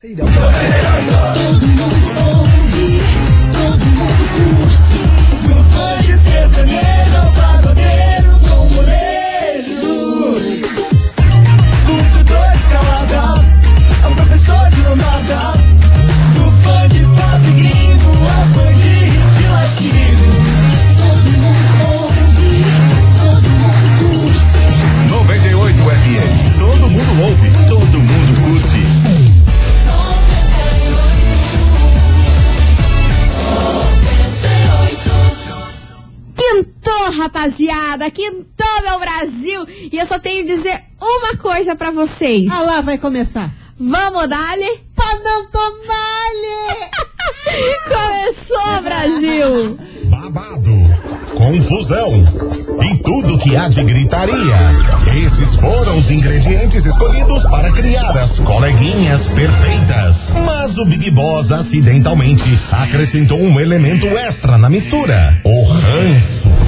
Todo mundo ouve, só tenho dizer uma coisa pra vocês. Ah lá, vai começar. Vamos dar-lhe? Pra não tomar-lhe! Começou, Brasil! Babado, confusão e tudo que há de gritaria. Esses foram os ingredientes escolhidos para criar as coleguinhas perfeitas. Mas o Big Boss acidentalmente acrescentou um elemento extra na mistura: o ranço.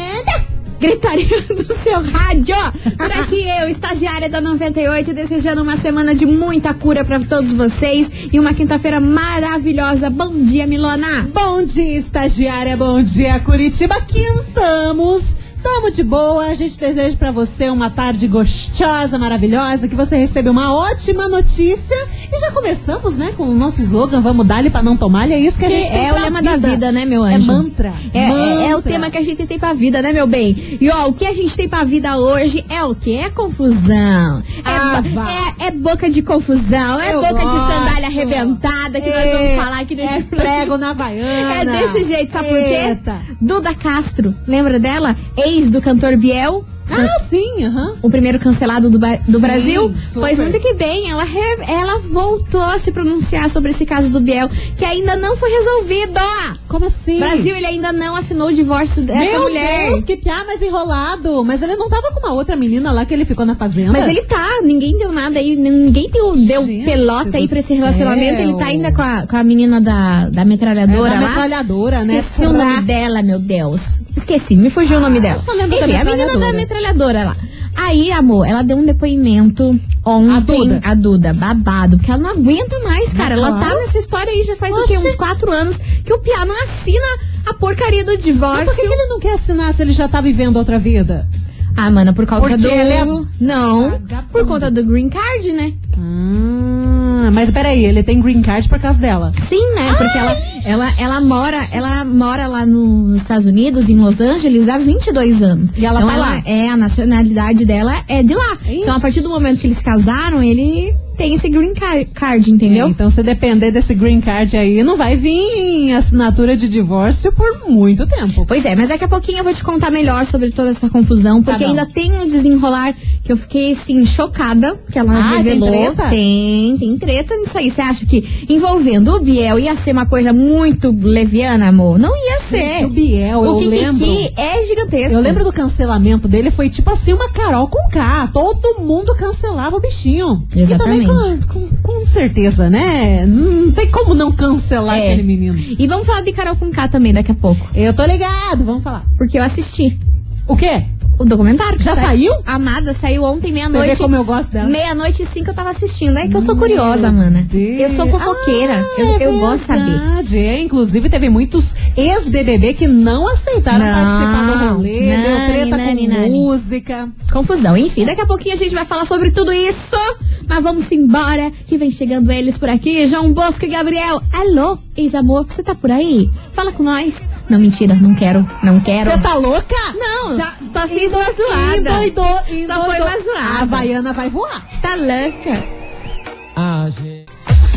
Gritaria do seu rádio. Por aqui eu, estagiária da 98, desejando uma semana de muita cura pra todos vocês e uma quinta-feira maravilhosa. Bom dia, Milona. Bom dia, estagiária. Bom dia, Curitiba. Quintamos. Tamo de boa. A gente deseja pra você uma tarde gostosa, maravilhosa, que você receba uma ótima notícia. E já começamos, né, com o nosso slogan, vamos dar-lhe pra não tomar-lhe. É isso que a gente tem é o lema da vida, né, meu É anjo? mantra. É, é- é o Mantra. tema que a gente tem pra vida, né, meu bem? E ó, o que a gente tem pra vida hoje é o quê? É confusão. É, Ah, é, é boca de confusão, é Eu boca de gosto. sandália arrebentada que nós É, vamos falar aqui nesse É prego na Havaiana. É desse jeito, sabe por Eita. quê? Duda Castro, lembra dela? Do cantor Biel. Ah, sim, aham. O primeiro cancelado do, do Sim, Brasil. super. Pois muito que bem, ela, re- ela voltou a se pronunciar sobre esse caso do Biel, que ainda não foi resolvido. Como assim? Brasil, ele ainda não assinou o divórcio dessa Meu mulher. Deus, que piá mais enrolado. Mas ele não tava com uma outra menina lá que ele ficou na fazenda? Mas ele tá, ninguém deu nada aí, ninguém deu, deu Gente pelota aí pra esse relacionamento. céu. Ele tá ainda com a, com a menina da, da É metralhadora da lá. metralhadora, né? Esqueci o nome dela, meu Deus. Esqueci, me fugiu o nome dela. lembro da Enfim, a menina da metralhadora. Metralhadora lá. Aí, amor, ela deu um depoimento ontem. A Duda. a Duda, babado, porque ela não aguenta mais, cara. Ela tá nessa história aí já faz o quê? Uns quatro anos que o Pia não assina a porcaria do Mas divórcio. por que, que ele não quer assinar se ele já tá vivendo outra vida? Ah, mana, por causa Porque do. é Não, por conta do green card, né? Ah, mas peraí, ele tem green card por causa dela. Sim, né? Porque ela, ela, ela mora, ela mora lá nos Estados Unidos, em Los Angeles, há 22 anos. E ela então tá ela lá? é a nacionalidade dela é de lá. Ixi. Então a partir do momento que eles casaram, ele tem esse green ca- card, entendeu? Então, se depender desse green card aí, não vai vir assinatura de divórcio por muito tempo. Pois é, mas daqui a pouquinho eu vou te contar melhor sobre toda essa confusão, Tá porque bom. ainda tem um desenrolar que eu fiquei, assim, chocada, que ela Ah, tem revelou. treta? Tem, tem treta nisso aí. Você acha que envolvendo o Biel ia ser uma coisa muito leviana, amor? Não ia ser. Gente, o Biel, o eu lembro. é gigantesco. Eu lembro do cancelamento dele, foi tipo assim, uma Carol com K. Todo mundo cancelava o bichinho. Exatamente. E também com, com- com certeza, né? Não tem como não cancelar É. aquele menino. E vamos falar de Carol com K também daqui a pouco. Eu tô ligado, vamos falar. Porque eu assisti O quê? O documentário. que Já sai- saiu? Amada, saiu ontem, Você meia-noite. vê como eu gosto dela. Meia-noite e cinco eu tava assistindo. É que eu sou curiosa, mana. Eu sou fofoqueira. Ah, eu, é eu gosto de saber. verdade. É, inclusive teve muitos ex-BBB que não aceitaram Não, participar do rolê, deu treta nani, com nani. música. Confusão. Enfim, daqui a pouquinho a gente vai falar sobre tudo isso. Mas vamos embora, que vem chegando eles por aqui. João Bosco e Gabriel. Alô, ex-amor, você tá por aí? Fala com nós. Não, mentira, não quero, não quero. Você tá louca? Não, Já, só fiz uma zoada. Endoidou, Só foi uma zoada. A Havaiana vai voar. Tá louca. A gente.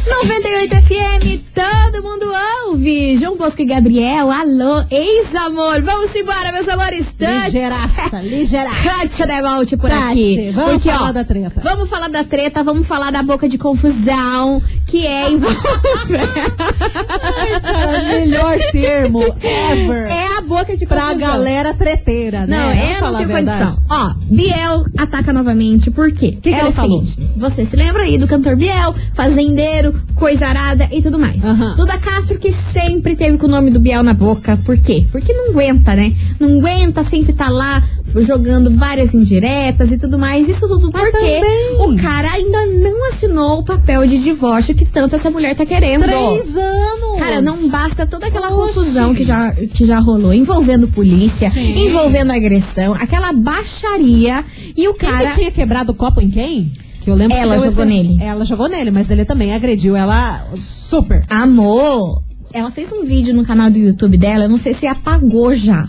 98 FM, todo mundo ouve. João Bosco e Gabriel, alô, ex-amor. Vamos embora, meus amores. Tati. Ligeiraça, ligeiraça. Kátia Devolte por Tati, aqui. vamos Porque, falar ó, da treta. Vamos falar da treta, vamos falar da boca de confusão que é envolvendo. Cara, melhor termo ever. é a boca de Pra confusão. galera treteira, né? Não, Vamos falar tenho a verdade. condição. Ó, Biel ataca novamente, por quê? Que que é ele o falou? seguinte, você se lembra aí do cantor Biel, fazendeiro, coisa arada e tudo mais. Aham. Duda Castro que sempre teve com o nome do Biel na boca, por quê? Porque não aguenta, né? Não aguenta, sempre tá lá jogando várias indiretas e tudo mais. Isso tudo porque também- o cara ainda não assinou o papel de divórcio que tanto essa mulher tá querendo. Três anos. Cara, não basta toda aquela Oxi. confusão que já, que já rolou, envolvendo polícia, Sim. envolvendo agressão, aquela baixaria e o cara. que tinha quebrado o copo em quem? Que eu lembro que Ela deu jogou esse- nele. Ela jogou nele, mas ele também agrediu ela super. Amor, ela fez um vídeo no canal do YouTube dela, eu não sei se apagou já.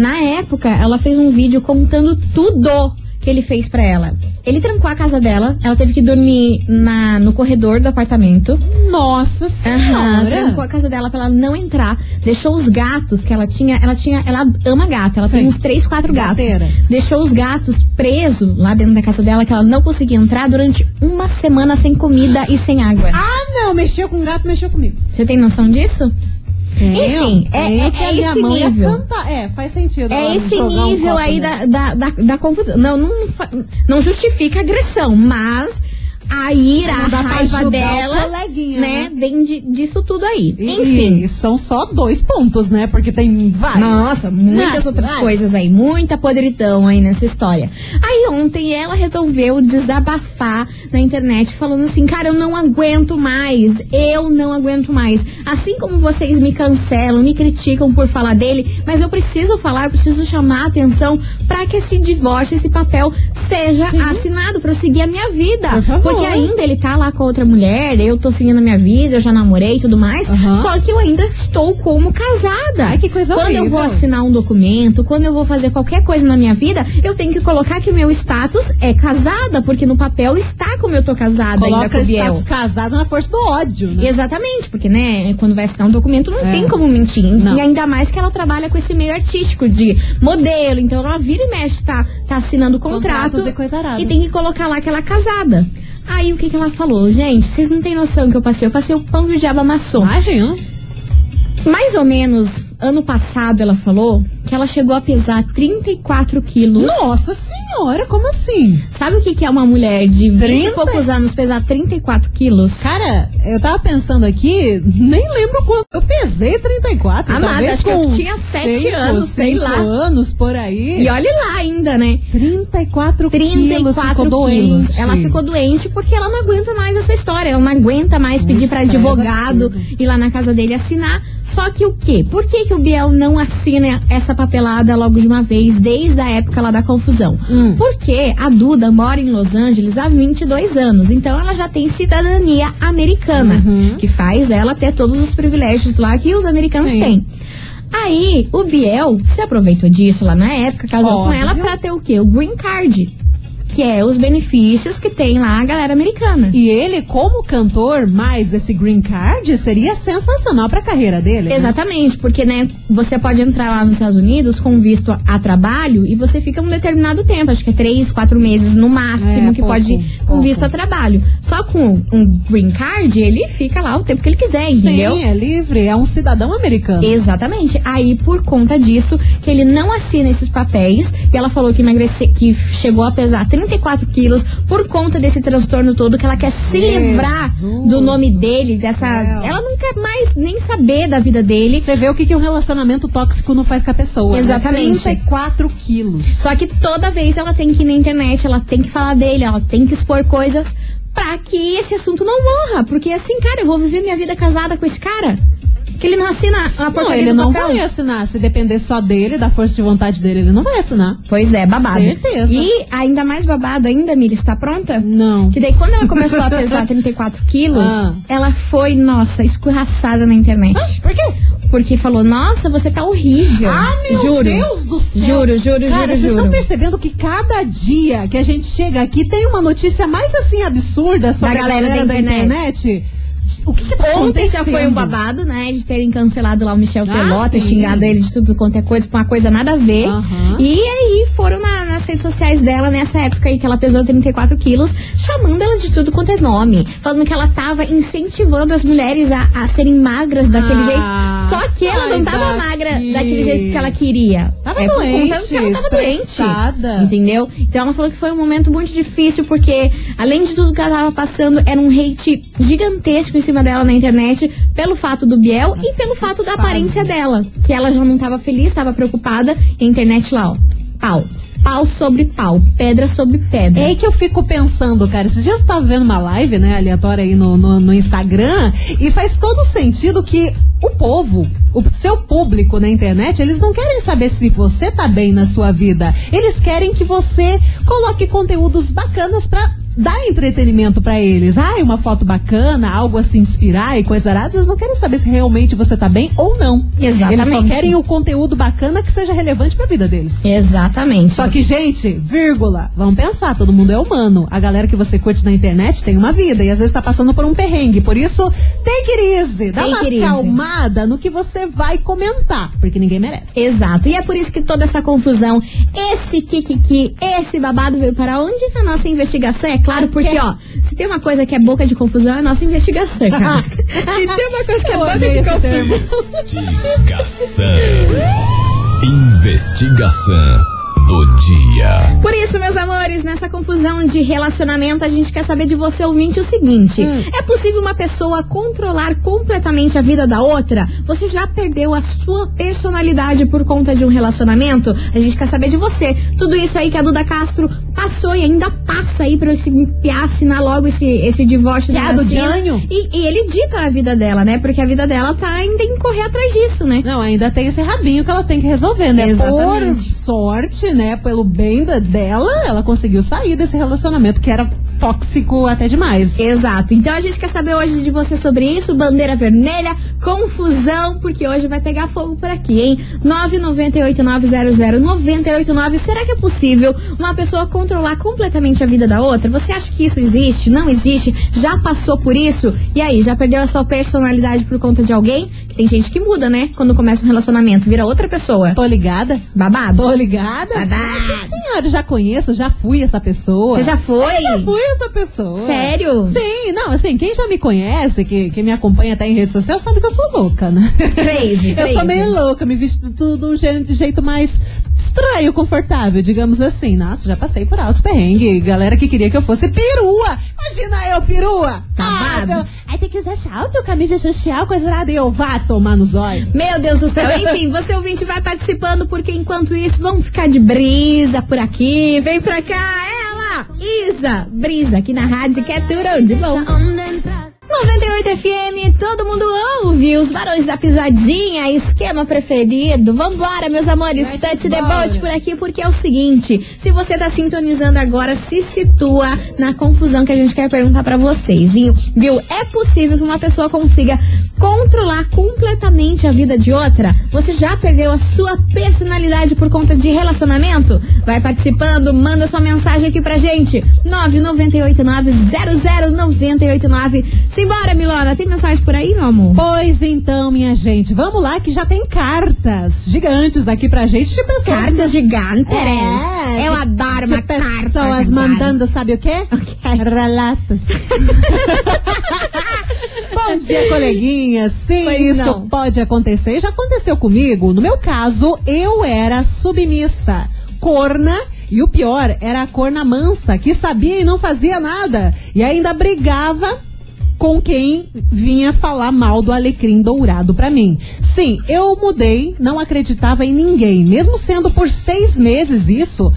Na época, ela fez um vídeo contando tudo que ele fez pra ela. Ele trancou a casa dela, ela teve que dormir na, no corredor do apartamento. Nossa senhora. trancou a casa dela pra ela não entrar. Deixou os gatos que ela tinha. Ela tinha. Ela ama gato. Ela tem Sim. uns três, quatro gatos. Deixou os gatos presos lá dentro da casa dela, que ela não conseguia entrar durante uma semana sem comida e sem água. Ah, não, mexeu com gato, mexeu comigo. Você tem noção disso? Enfim, é- é- é esse nível. É, faz sentido. É esse um nível copo aí da, da, da, da confusão. Não, não, não justifica agressão, mas a ira, a raiva dela, né, né? vem de, disso tudo aí. E- Enfim. E são só dois pontos, né? Porque tem vários. Nossa, muitas Nossa, outras vários. coisas aí, muita podridão aí nessa história. Aí ontem ela resolveu desabafar na internet, falando assim: cara, eu não aguento mais, eu não aguento mais. Assim como vocês me cancelam, me criticam por falar dele, mas eu preciso falar, eu preciso chamar a atenção pra que esse divórcio, esse papel seja assinado pra eu seguir a minha vida. Por favor. Porque ainda ele tá lá com outra mulher, eu tô seguindo a minha vida, eu já namorei e tudo mais, Aham. só que eu ainda estou como casada. Ai, que coisa Quando eu vou horrível. assinar um documento, quando eu vou fazer qualquer coisa na minha vida, eu tenho que colocar que o meu status é casada, porque no papel está como eu tô casada ainda Coloca com o Biel. status casado na força do ódio, né? Exatamente, porque, né, quando vai assinar um documento, não É. tem como mentir. Não. E ainda mais que ela trabalha com esse meio artístico de modelo. Então ela vira e mexe, tá, tá assinando contrato. Contratos e coisa arada. E tem que colocar lá que ela é casada. Aí o que, que ela falou? Gente, vocês não têm noção que eu passei. Eu passei o pão que o diabo amassou. Imagina. Mais ou menos ano passado ela falou que ela chegou a pesar 34 quilos. Nossa senhora, como assim? Sabe o que, que é uma mulher de 20 e 30? poucos anos pesar 34 quilos? Cara, eu tava pensando aqui, nem lembro quanto. Eu pesei 34. Amada, talvez acho que eu tinha sete cinco, anos, sei cinco lá. anos por aí. E olhe lá ainda, né? 34, quilos, 34 ficou quilos. doente. Ela ficou doente porque ela não aguenta mais essa história. Ela não aguenta mais pedir pra estresse advogado ir lá na casa dele assinar. Só que o quê? Por que, que o Biel não assina essa papelada logo de uma vez, desde a época lá da confusão? Hum. Porque a Duda mora em Los Angeles há 22 anos. Então ela já tem cidadania americana, Uhum. que faz ela ter todos os privilégios lá que os americanos Sim. têm. Aí, o Biel se aproveitou disso lá na época, casou com Óbvio. ela pra ter o quê? O green card. Que é os benefícios que tem lá a galera americana. E ele, como cantor, mais esse green card, seria sensacional pra carreira dele. né? Exatamente, porque, né, você pode entrar lá nos Estados Unidos com visto a, a trabalho e você fica um determinado tempo, acho que é três, quatro meses no máximo É, que pouco, pode ir com pouco. visto a trabalho. Só com um green card, ele fica lá o tempo que ele quiser, entendeu? Sim, é livre, é um cidadão americano. Exatamente. Aí, por conta disso, que ele não assina esses papéis, e ela falou que emagrecer, que chegou a pesar 34 quilos por conta desse transtorno todo, que ela quer se Jesus livrar do nome do dele, dessa. céu. Ela não quer mais nem saber da vida dele. Você vê o que, que um relacionamento tóxico não faz com a pessoa. né? Exatamente. 34 quilos. Só que toda vez ela tem que ir na internet, ela tem que falar dele, ela tem que expor coisas pra que esse assunto não morra. Porque assim, cara, eu vou viver minha vida casada com esse cara. Que ele não assina a Não, porcaria ele do não papel. vai assinar. Se depender só dele, da força de vontade dele, ele não vai assinar. Pois é, babado. Certeza. E ainda mais babado ainda, Miri, está pronta? Não. Que daí quando ela começou a pesar 34 quilos, Ah. ela foi, nossa, escorraçada na internet. Por quê? Porque falou, nossa, você tá horrível. Ah, meu juro. Deus do céu. Juro, juro, Cara, juro, vocês estão percebendo que cada dia que a gente chega aqui tem uma notícia mais assim absurda sobre Da a galera galera da da internet. O que, que tá Ontem já foi um babado, né? De terem cancelado lá o Michel Ah, Teló, ter xingado ele de tudo quanto é coisa, com uma coisa nada a ver. E aí foram na- nas redes sociais dela nessa época aí que ela pesou 34 quilos, chamando ela de tudo quanto é nome. Falando que ela tava incentivando as mulheres a, a serem magras daquele Ah, jeito. Só que ela não tava daqui. magra daquele jeito que ela queria. Tava é por doente, conta que ela tava doente. Entendeu? Então ela falou que foi um momento muito difícil, porque além de tudo que ela tava passando, era um hate gigantesco em cima dela na internet, pelo fato do Biel e pelo fato da aparência dela. Que ela já não tava feliz, tava preocupada, e a internet lá, ó. Pau. Pau sobre pau, pedra sobre pedra. É aí que eu fico pensando, cara. Esses dias eu tava vendo uma live, né, aleatória aí no, no, no Instagram, e faz todo sentido que o povo, o seu público na internet, eles não querem saber se você tá bem na sua vida. Eles querem que você coloque conteúdos bacanas pra dar entretenimento pra eles. Ai, uma foto bacana, algo a se inspirar e coisa arada. Eles não querem saber se realmente você tá bem ou não. Exatamente. Eles só querem o conteúdo bacana que seja relevante pra vida deles. Exatamente. Só que, gente, vírgula, vamos pensar, todo mundo é humano. A galera que você curte na internet tem uma vida e às vezes tá passando por um perrengue. Por isso, take it easy. Dá uma easy. calmada no que você vai comentar, porque ninguém merece. Exato. E é por isso que toda essa confusão, esse kikiki, esse babado veio para onde? Na nossa investigação, é claro, porque, ó, se tem uma coisa que é boca de confusão, é a nossa investigação, cara. se tem uma coisa que é boca de termo. Investigação. Investigação do dia. Por isso, meus amores, nessa confusão de relacionamento, a gente quer saber de você, ouvinte, o seguinte: Hum. é possível uma pessoa controlar completamente a vida da outra? Você já perdeu a sua personalidade por conta de um relacionamento? A gente quer saber de você. Tudo isso aí que a Duda Castro passou e ainda passa aí pra esse enfiar, assinar logo esse, esse divórcio Que é da a do. Jânio? E, e ele dita a vida dela, né? Porque a vida dela tá ainda em correr atrás disso, né? Não, ainda tem esse rabinho que ela tem que resolver, né? Exatamente. Por sorte, né? Pelo bem da- dela, ela conseguiu sair desse relacionamento que era tóxico até demais. Exato. Então a gente quer saber hoje de você sobre isso, bandeira vermelha, confusão, porque hoje vai pegar fogo por aqui, hein? 998900989. Será que é possível uma pessoa controlar completamente a vida da outra? Você acha que isso existe? Não existe? Já passou por isso? E aí, já perdeu a sua personalidade por conta de alguém? Tem gente que muda, né? Quando começa um relacionamento, vira outra pessoa. Tô ligada? Babado. Tô ligada? Babado. Senhora, já conheço, já fui essa pessoa. Você já foi? Eu já fui essa pessoa. Sério? Sim, não, assim, quem já me conhece, que, que me acompanha até em rede social, sabe que eu sou louca, né? Crazy, Eu crazy. sou meio louca, me visto tudo de um jeito mais estranho, confortável, digamos assim. Nossa, já passei por altos perrengues. Galera que queria que eu fosse perua. Imagina eu, perua. Ah, Babado. meu- aí tem que usar salto, camisa social, coisa nada. E eu vá tomar nos olhos. Meu Deus do céu. Enfim, você ouvinte vai participando, porque enquanto isso, vamos ficar de brisa por aqui. Vem pra cá, ela, Isa, brisa aqui na rádio, que é tudo de bom. 98 FM, todo mundo ouve os barões da pisadinha, esquema preferido. Vambora, meus amores, Let's touch the boat por aqui, porque é o seguinte: se você tá sintonizando agora, se situa na confusão que a gente quer perguntar pra vocês. Viu? É possível que uma pessoa consiga controlar completamente a vida de outra? Você já perdeu a sua personalidade por conta de relacionamento? Vai participando, manda sua mensagem aqui pra gente. 998900989. Simbora, Milona. Tem mensagem por aí, meu amor? Pois então, minha gente, vamos lá que já tem cartas gigantes aqui pra gente de pessoas. Cartas gigantes. É, Eu adoro de uma pessoas gigante. mandando, sabe o quê? Relatos. Bom dia, coleguinha. Sim, Pois isso não. pode acontecer. Já aconteceu comigo. No meu caso, eu era submissa, corna. E o pior era a corna mansa, que sabia e não fazia nada. E ainda brigava com quem vinha falar mal do alecrim dourado pra mim. Sim, eu mudei, não acreditava em ninguém, mesmo sendo por seis meses isso.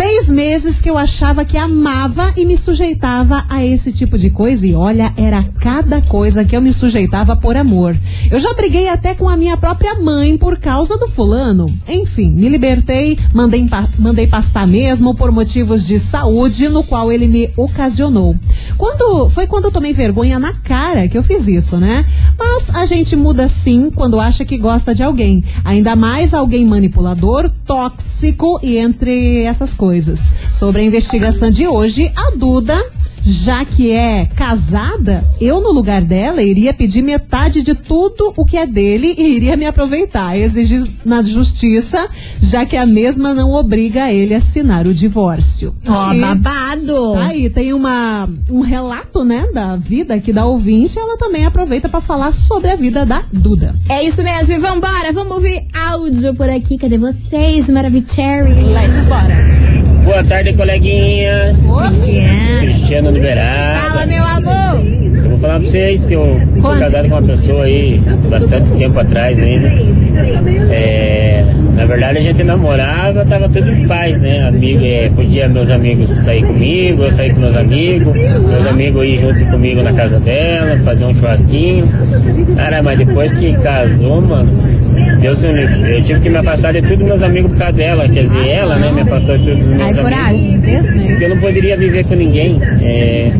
Seis meses que eu achava que amava e me sujeitava a esse tipo de coisa. E olha, era cada coisa que eu me sujeitava por amor. Eu já briguei até com a minha própria mãe por causa do fulano. Enfim, me libertei, mandei, mandei pastar mesmo por motivos de saúde, no qual ele me ocasionou. Quando Foi quando eu tomei vergonha na cara que eu fiz isso, né? Mas a gente muda sim quando acha que gosta de alguém. Ainda mais alguém manipulador, tóxico e entre essas coisas. Sobre a investigação de hoje, a Duda já que é casada, eu no lugar dela iria pedir metade de tudo o que é dele e iria me aproveitar, exigir na justiça, já que a mesma não obriga ele a assinar o divórcio. Ó, E- babado. Tá Aí tem uma, um relato, né, da vida aqui da ouvinte. Ela também aproveita pra falar sobre a vida da Duda. É isso mesmo, e vambora, vamos ouvir áudio por aqui. Cadê vocês, Maravicherry? Let's bora. Boa tarde, coleguinhas. Cristiano. Cristiano Liberado. Fala, meu amor. Eu vou falar pra vocês que eu fui casado com uma pessoa aí bastante tempo atrás ainda. É, na verdade a gente namorava, tava tudo em paz, né? Amigo, é, podia meus amigos sair comigo, eu sair com meus amigos, meus amigos ir junto comigo na casa dela, fazer um churrasquinho. Cara, mas depois que casou, mano, Deus me livre. Eu tive que me afastar de todos meus amigos por causa dela, quer dizer, ela, né, me afastou de todos os meus Ai, amigos. coragem. Porque eu não poderia viver com ninguém. É,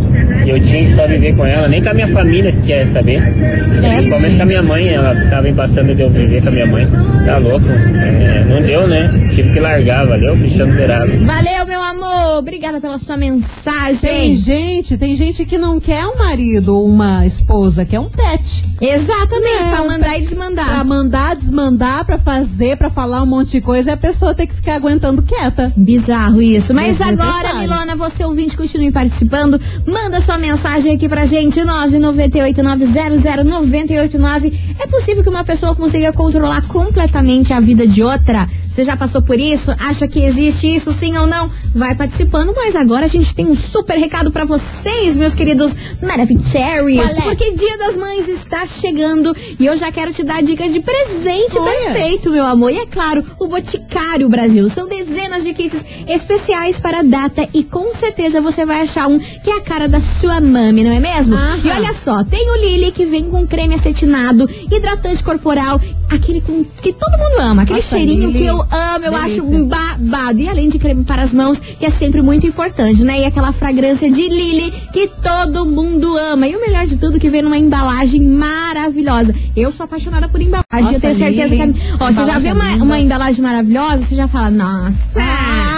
eu tinha que só viver com ela, nem com a minha família se quer saber. Principalmente com a minha mãe, ela ficava embaçando de eu viver com a minha mãe. Tá louco? É, não deu, né? Tive que largar, valeu? Cristiano Zerado. Valeu, meu amor. Obrigada pela sua Tem mensagem. gente, tem gente que não quer um marido ou uma esposa, quer um pet. Exatamente, É, pra mandar e Pra desmandar. mandar, desmandar, pra fazer, pra falar um monte de coisa, e a pessoa tem que ficar aguentando quieta. Bizarro isso. Mas Desnecessário. agora, Milona, você ouvinte, continue participando. Manda sua mensagem aqui pra gente, 998900989. É possível que uma pessoa consiga controlar completamente a vida de outra? Você já passou por isso? Acha que existe isso, sim ou não? Vai participando, mas agora a gente tem um super recado pra vocês, meus queridos Maravicheries. Qual é? Porque Dia das Mães está chegando e eu já quero te dar dica de presente Olha. perfeito, meu amor. E é claro, o Boticário Brasil. São dezenas de kits especiais para a data e com certeza você vai achar um que é a cara da sua mami, não é mesmo? Aham. E olha só, tem o Lily que vem com creme acetinado, hidratante corporal, aquele com, que todo mundo ama, aquele Nossa, cheirinho Lily. que eu amo, eu Delícia. acho um babado. E além de creme para as mãos, que é sempre muito importante, né? E aquela fragrância de Lily que todo mundo ama. E o melhor de tudo, que vem numa embalagem maravilhosa. Eu sou apaixonada por embalagem. Nossa, eu tenho certeza que. Ó, você já vê uma, uma embalagem maravilhosa, você já fala, nossa.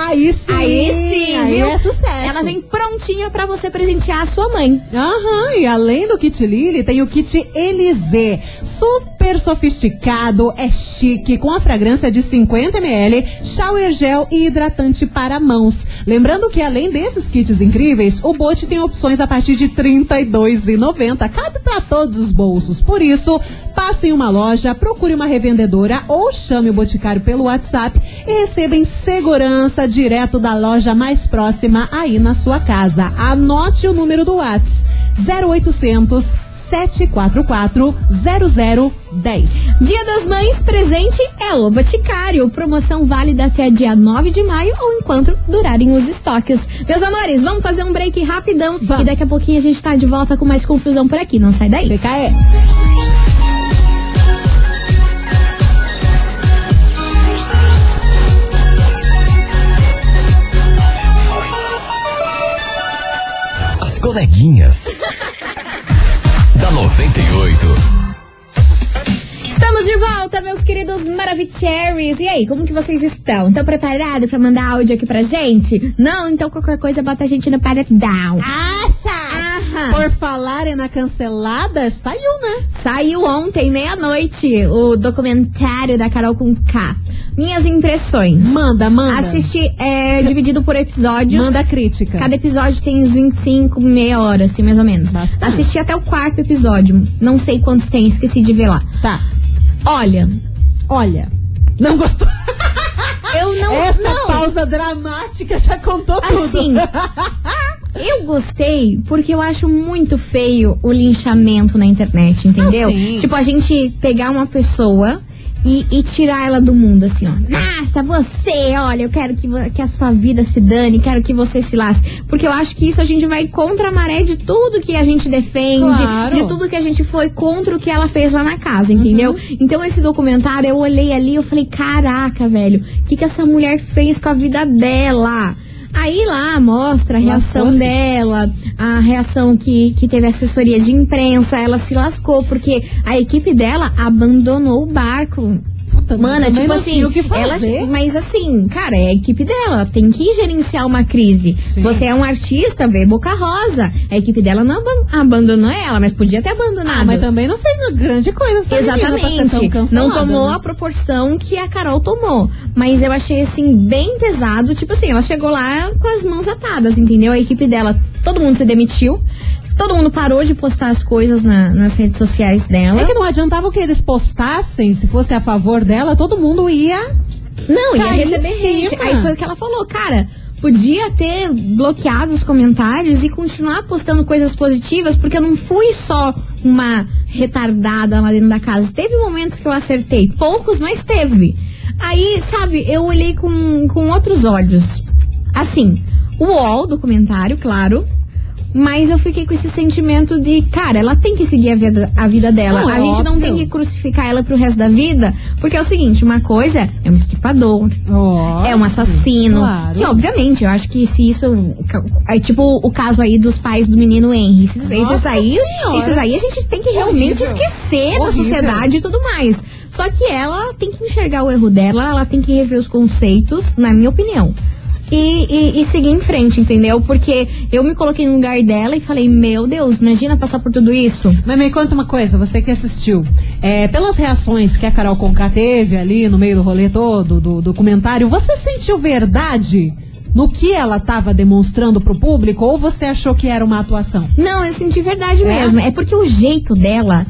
aí sim! Aí sim, aí viu? Sucesso. Ela vem prontinha pra você presentear a sua mãe. Aham, e além do kit Lily, tem o kit Elysée. Super sofisticado, é chique, com a fragrância de 50ml, shower gel e hidratante para mãos. Lembrando que além desses kits incríveis, o Bote tem opções a partir de R$ 32,90. Cabe para todos os bolsos. Por isso, passe em uma loja, procure uma revendedora ou chame o Boticário pelo WhatsApp e receba em segurança direto da loja mais próxima aí na sua casa. Anote o número do WhatsApp: 0800 744 0010. Dia das Mães, presente é o Boticário. Promoção válida até dia 9 de maio ou enquanto durarem os estoques. Meus amores, vamos fazer um break rapidão Vamos. e daqui a pouquinho a gente tá de volta com mais confusão por aqui. Não sai daí. Fica aí. Coleguinhas. da 98. Estamos de volta, meus queridos Maravicheries. E aí, como que vocês estão? Estão preparados pra mandar áudio aqui pra gente? Não? Então qualquer coisa bota a gente no paredão. Acha! Por falarem na cancelada, saiu, né? Saiu ontem, meia-noite, o documentário da Carol com K. Minhas impressões. Manda, manda. Assisti é, dividido por episódios. Manda crítica. Cada episódio tem uns 25, meia hora, assim, mais ou menos. Bastante. Assisti até o quarto episódio. Não sei quantos tem, esqueci de ver lá. Tá. Olha, Olha. Não gostou? eu não. Essa não. pausa dramática já contou tudo. Assim, eu gostei porque eu acho muito feio o linchamento na internet, entendeu? Ah, tipo, a gente pegar uma pessoa e, e tirar ela do mundo, assim, ó. Nossa, você, olha, eu quero que, que a sua vida se dane, quero que você se lasque. Porque eu acho que isso a gente vai contra a maré de tudo que a gente defende, Claro. de tudo que a gente foi contra o que ela fez lá na casa, entendeu? Uhum. Então esse documentário, eu olhei ali, eu falei, caraca, velho, o que, que essa mulher fez com a vida dela? Aí lá mostra a reação dela, a reação que, que teve assessoria de imprensa, ela se lascou, porque a equipe dela abandonou o barco. Mana, também tipo assim, que ela, mas assim, cara, é a equipe dela, ela tem que gerenciar uma crise. Sim. Você é um artista, vê Boca Rosa. A equipe dela não aban- abandonou ela, mas podia ter abandonado. Ah, mas também não fez grande coisa essa tão Exatamente. Não tomou né? a proporção que a Carol tomou. Mas eu achei, assim, bem pesado. Tipo assim, ela chegou lá com as mãos atadas, entendeu? A equipe dela, todo mundo se demitiu. Todo mundo parou de postar as coisas na- nas redes sociais dela. É que não adiantava que eles postassem, se fosse a favor dela, todo mundo ia. Não, ia receber gente. Aí foi o que ela falou, cara. Podia ter bloqueado os comentários e continuar postando coisas positivas, porque eu não fui só uma retardada lá dentro da casa. Teve momentos que eu acertei, poucos, mas teve. Aí, sabe, eu olhei com, com outros olhos. Assim, o UOL do comentário, claro. Mas eu fiquei com esse sentimento de, cara, ela tem que seguir a vida, a vida dela. Não, é a gente não tem óbvio. que crucificar ela pro resto da vida, porque é o seguinte, uma coisa é um estuprador, é um assassino. Claro. Que, obviamente, eu acho que se isso. É tipo o caso aí dos pais do menino Henry. Esses, esses aí, Senhora. esses aí a gente tem que realmente Horrível. esquecer da Horrível. sociedade e tudo mais. Só que ela tem que enxergar o erro dela, ela tem que rever os conceitos, na minha opinião. E, e- e seguir em frente, entendeu? Porque eu me coloquei no lugar dela e falei, meu Deus, imagina passar por tudo isso. Mas me conta uma coisa, você que assistiu. É, pelas reações que a Carol Conká teve ali no meio do rolê todo, do documentário, você sentiu verdade no que ela estava demonstrando pro público ou você achou que era uma atuação? Não, eu senti verdade É? mesmo. É porque o jeito dela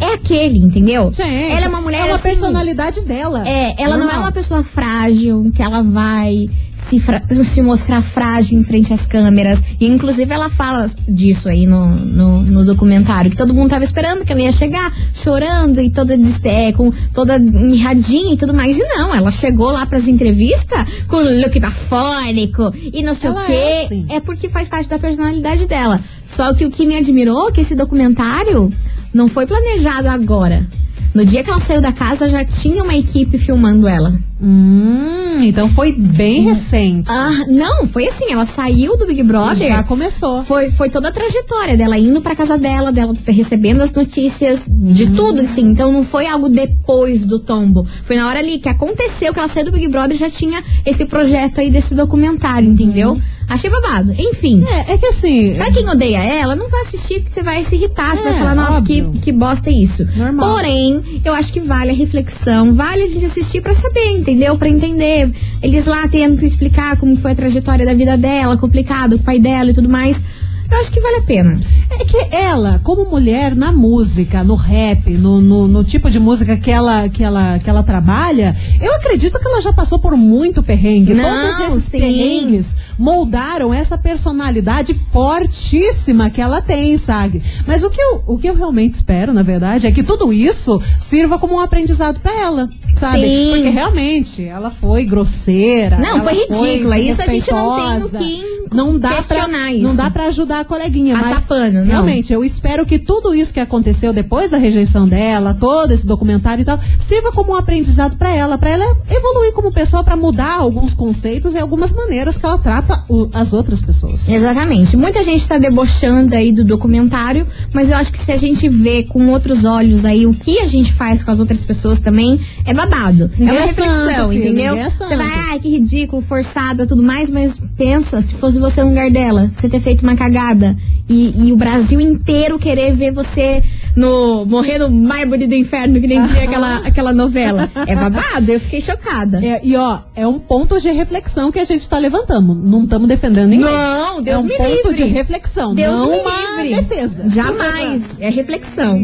é aquele, entendeu? ela é uma mulher É uma assim, personalidade dela. É, ela não é Normal. uma pessoa frágil, que ela vai se, se mostrar frágil em frente às câmeras. E inclusive ela fala disso aí no, no, no documentário, que todo mundo tava esperando que ela ia chegar chorando e toda, é, com, toda mirradinha e tudo mais. E não, ela chegou lá pras entrevistas com look bafônico e não sei Ela o quê. é assim. é porque faz parte da personalidade dela. Só que o que me admirou é que esse documentário não foi planejado agora. No dia que ela saiu da casa, já tinha uma equipe filmando ela. Hum, então foi bem recente. Ah, não, foi assim, ela saiu do Big Brother. Já começou. Foi, foi toda a trajetória dela indo pra casa dela, dela recebendo as notícias, de Uhum. tudo, assim. Então não foi algo depois do tombo. Foi na hora ali que aconteceu que ela saiu do Big Brother e já tinha esse projeto aí desse documentário, entendeu? Achei babado. Enfim. É, é que assim. Pra quem odeia ela, não vai assistir porque você vai se irritar, você É, vai falar, nossa, que, que bosta é isso. Normal. Porém, eu acho que vale a reflexão, vale a gente assistir pra saber, entendeu? Pra entender. Eles lá tendo que explicar como foi a trajetória da vida dela, complicado, com o pai dela e tudo mais. Eu acho que vale a pena. É que ela, como mulher na música, no rap, no, no, no tipo de música que ela, que, ela, que ela trabalha, eu acredito que ela já passou por muito perrengue. Não, Todos esses sim. perrengues moldaram essa personalidade fortíssima que ela tem, sabe? Mas o que, eu, o que eu realmente espero, na verdade, é que tudo isso sirva como um aprendizado pra ela, sabe? Sim. Porque realmente ela foi grosseira. Não, foi ridícula. Isso a gente não tem o que não dá pra, questionar Não isso. dá pra ajudar a coleguinha, Passar mas pano, não. realmente, eu espero que tudo isso que aconteceu depois da rejeição dela, todo esse documentário e tal, sirva como um aprendizado pra ela, pra ela evoluir como pessoa, pra mudar alguns conceitos e algumas maneiras que ela trata o- as outras pessoas. Exatamente. Muita gente tá debochando aí do documentário, mas eu acho que se a gente vê com outros olhos aí o que a gente faz com as outras pessoas também, é babado. Ninguém é uma é reflexão, santo, filho, entendeu? é. Você vai, ai, que ridículo, forçada, tudo mais, mas pensa, se fosse você no lugar dela, você ter feito uma cagada e, e o Brasil inteiro querer ver você no morrer no mármore do inferno, que nem dizia aquela, aquela novela. É babado, eu fiquei chocada. É, e ó, é um ponto de reflexão que a gente tá levantando. Não estamos defendendo ninguém. Não, Deus é um me ponto livre. de reflexão, Deus não me uma livre. defesa. Jamais. É reflexão.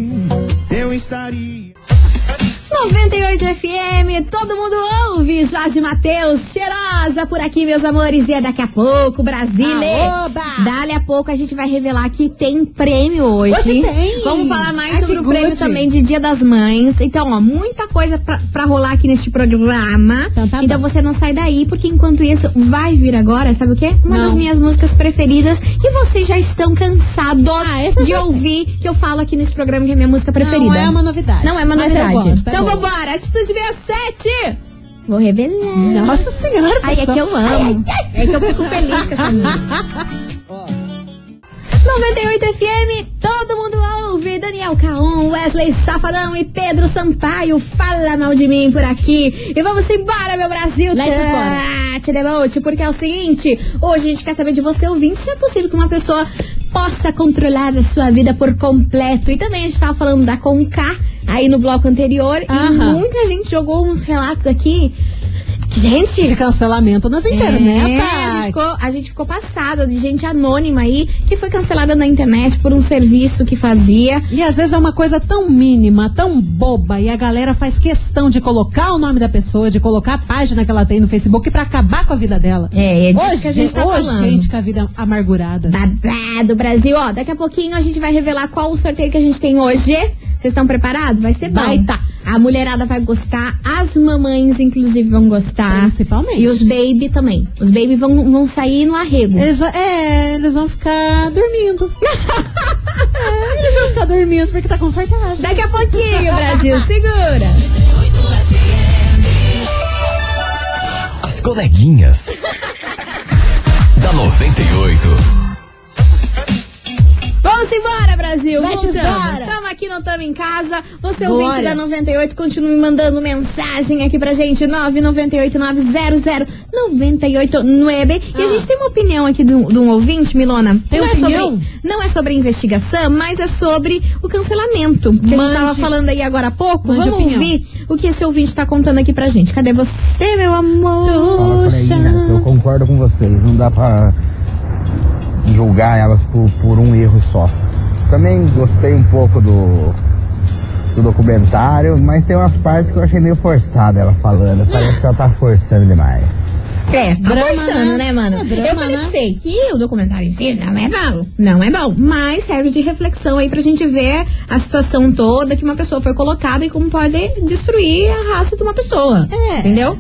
Eu estaria. 98 FM, todo mundo ouve. Jorge Matheus, cheirosa por aqui, meus amores. E é daqui a pouco, Brasília. Aoba! Dali a pouco a gente vai revelar que tem prêmio hoje. Hoje tem! Vamos falar mais Ai, sobre que o prêmio good. também de Dia das Mães. Então, ó, muita coisa pra, pra rolar aqui neste programa. Então tá bom. você não sai daí, porque enquanto isso, vai vir agora, sabe o quê? Uma Não. das minhas músicas preferidas. E vocês já estão cansados Ah, de ouvir que eu falo aqui nesse programa que é minha música preferida. Não é uma novidade. Não é uma novidade. gosto, então. Vambora, Atitude 67! Vou revelar. Nossa senhora, Ai, é que eu amo. É que eu fico feliz com essa música. 98 FM, todo mundo ouve. Daniel Caon, Wesley Safadão e Pedro Sampaio. Fala mal de mim por aqui. E vamos embora, meu Brasil. Let's Tati Debote, porque é o seguinte: hoje a gente quer saber de você, ouvinte, se é possível que uma pessoa possa controlar a sua vida por completo. E também a gente tava falando da Conká aí no bloco anterior. E muita gente jogou uns relatos aqui. Gente, De cancelamento nas é, internet. a, gente ficou, a gente ficou passada de gente anônima aí que foi cancelada na internet por um serviço que fazia. E às vezes é uma coisa tão mínima, tão boba, e a galera faz questão de colocar o nome da pessoa, de colocar a página que ela tem no Facebook pra acabar com a vida dela. É, é disso Ô, que a gente tá ô, falando. gente com a vida amargurada. Babado Brasil, ó, daqui a pouquinho a gente vai revelar qual o sorteio que a gente tem hoje. Vocês estão preparados? Vai ser bom. Vai tá. A mulherada vai gostar, as mamães inclusive vão gostar. Principalmente. E os baby também. Os baby vão, vão sair no arrego. Eles vão, é, eles vão ficar dormindo. É, eles vão ficar dormindo porque tá confortável. Daqui a pouquinho, Brasil, segura. As coleguinhas. da 98. Vamos embora, Brasil! Voltando. embora. Tamo aqui, não tamo em casa. Você, Bora. ouvinte da 98, continue mandando mensagem aqui pra gente. 998-900-989. E a gente tem uma opinião aqui de um, ouvinte, Milona. Ah. Tem não opinião? É sobre, não é sobre investigação, mas é sobre o cancelamento. Que a Mande. gente tava falando aí agora há pouco. Mande Vamos opinião. ouvir o que esse ouvinte tá contando aqui pra gente. Cadê você, meu amor? Fala, eu concordo com vocês. Não dá pra julgar elas por, por um erro só. Também gostei um pouco do, do documentário, mas tem umas partes que eu achei meio forçada ela falando. Parece que ela tá forçando demais. É, tá forçando, né? né, mano? É eu falei né? pra você que o documentário em si não é bom. Não é bom. Mas serve de reflexão aí pra gente ver a situação toda que uma pessoa foi colocada e como pode destruir a raça de uma pessoa. É. Entendeu?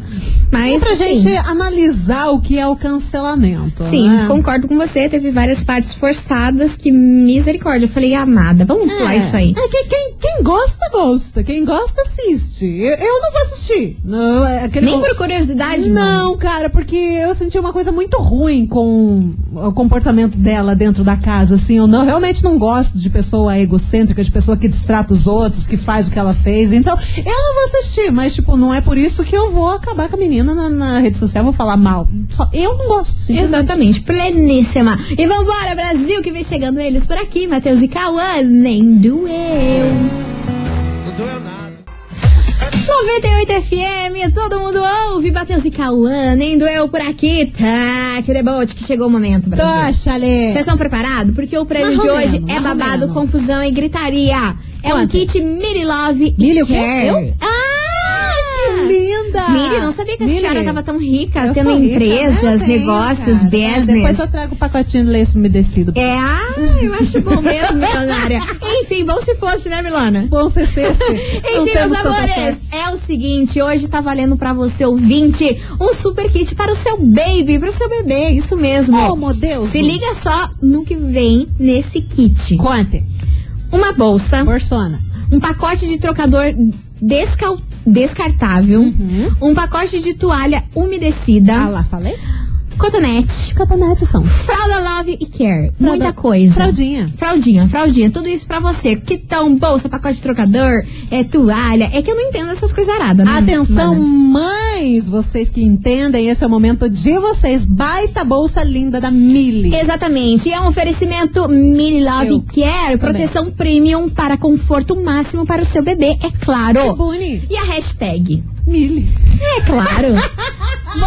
Mas. É pra assim, gente analisar o que é o cancelamento. Sim, né? concordo com você. Teve várias partes forçadas que misericórdia. Eu falei, amada, vamos pular isso aí. É que quem, quem gosta, gosta. Quem gosta, assiste. Eu, eu não vou assistir. Não, é Nem por curiosidade, mano. Não, cara, porque eu senti uma coisa muito ruim com o comportamento dela dentro da casa, assim. Eu não, realmente não gosto de pessoa egocêntrica, de pessoa que distrata os outros, que faz o que ela fez. Então, eu não vou assistir, mas, tipo, não é por isso que eu vou acabar com a menina na, na rede social, vou falar mal. Só, eu não gosto. Exatamente, pleníssima. E vambora, Brasil, que vem chegando eles por aqui, Matheus e Cauã, nem doeu. 98 FM, todo mundo ouve, Matheus e Cauã, nem doeu por aqui, Tati Rebote, que chegou o momento, Brasil. Tocha, Ale. Vocês estão preparados? Porque o prêmio de hoje menos, é babado, menos. confusão e gritaria. É um Quanto? kit Mini Love e o? Care. Eu? Ah! Que linda! Miri, não sabia que a senhora tava tão rica, eu tendo rica, empresas, né? Tenho, negócios, cara. business. É, Depois eu trago o pacotinho de leite umedecido. É, ah, eu acho bom mesmo, milionária. Enfim, bom se fosse, né, Milana? Bom sexta. Não Enfim, meus amores, é o seguinte, hoje tá valendo pra você, ouvinte, um super kit para o seu baby, para o seu bebê, isso mesmo. Oh, meu Deus. Se liga só no que vem nesse kit. Conte. Uma bolsa, Borsona. um pacote de trocador descal- descartável, Uhum. um pacote de toalha umedecida, Ah lá, falei? Cotonete, Catanete são. fralda love e care. Muita Fralda- coisa. Fraldinha. Fraldinha, fraldinha, tudo isso pra você. Quitão, bolsa, pacote de trocador, é toalha. É que eu não entendo essas coisas aradas, né? Atenção, mana? mães, vocês que entendem, esse é o momento de vocês. Baita bolsa linda da Mili. Exatamente. E é um oferecimento Mini Love Eu Care, proteção premium para conforto máximo para o seu bebê, é claro. Boni. E a hashtag? Mili. É claro.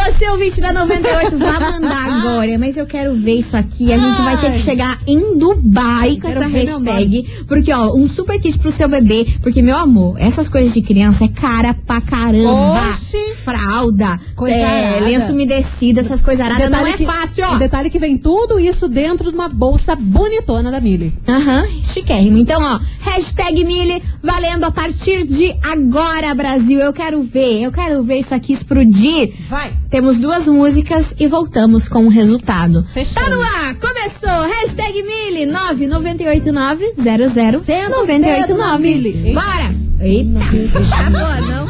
Você, ouvinte da 98, vai mandar agora. Mas eu quero ver isso aqui. A gente vai ter que chegar em Dubai com essa hashtag. Porque, ó, um super kit pro seu bebê. Porque, meu amor, essas coisas de criança é cara pra caramba. Oxi. Fralda, Coisa é, lenço umedecido, essas coisas aradas. Não é que, fácil, ó. Detalhe que vem tudo isso dentro de uma bolsa bonitona da Mili. Aham, chiquérrimo. Então, ó, hashtag Mili valendo a partir de agora, Brasil. Eu quero ver, eu quero ver isso aqui explodir. Vai. Temos duas músicas e voltamos com o resultado. Fechando. Tá no ar, começou, hashtag Mili 998900989. Mili. Bora! Eita, tá boa, não?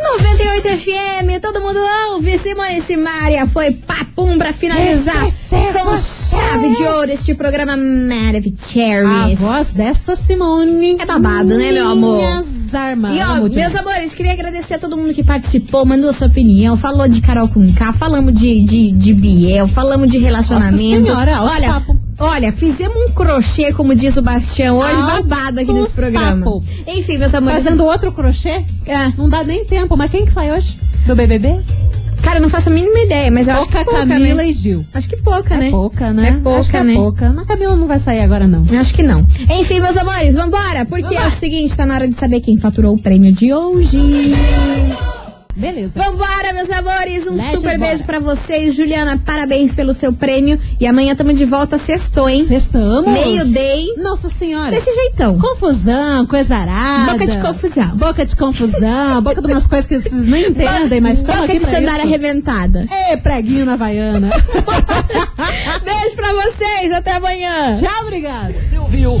98 FM, todo mundo ouve, Simone Simaria, foi papum pra finalizar é com. Chave de ouro este programa A Maravicheries. voz dessa Simone. É babado, né, meu amor? Minhas armas. E ó, meus demais. amores, queria agradecer a todo mundo que participou, mandou sua opinião, falou de Carol com K, falamos de, de, de Biel, falamos de relacionamento. Nossa senhora, olha, papo. olha, fizemos um crochê, como diz o Bastião, hoje Altos babado aqui nesse programa. papo. Enfim, meus amores. Fazendo outro crochê? É. Não dá nem tempo. Mas quem que sai hoje? Do BBB? Cara, eu não faço a mínima ideia, mas eu acho Pouca que pouca, Camila né? e Gil. Acho que pouca, né? É pouca, né? É pouca, Acho que é né? pouca. Mas a Camila não vai sair agora, não. Acho que não. Enfim, meus amores, vambora, porque é o seguinte, tá na hora de saber quem faturou o prêmio de hoje. Beleza. Vambora, meus amores, um Let's super bora. beijo pra vocês. Juliana, parabéns pelo seu prêmio. E amanhã tamo de volta sextou, hein? Sextamos. Meio day. Nossa senhora. Desse jeitão. Confusão, coisa arada. Boca de confusão. Boca de confusão. boca de umas coisas que vocês nem entendem, mas Boca aqui de pra sandália isso. arrebentada. Ê, preguinho na Havaiana. Beijo pra vocês, até amanhã. Tchau, obrigada. Você ouviu?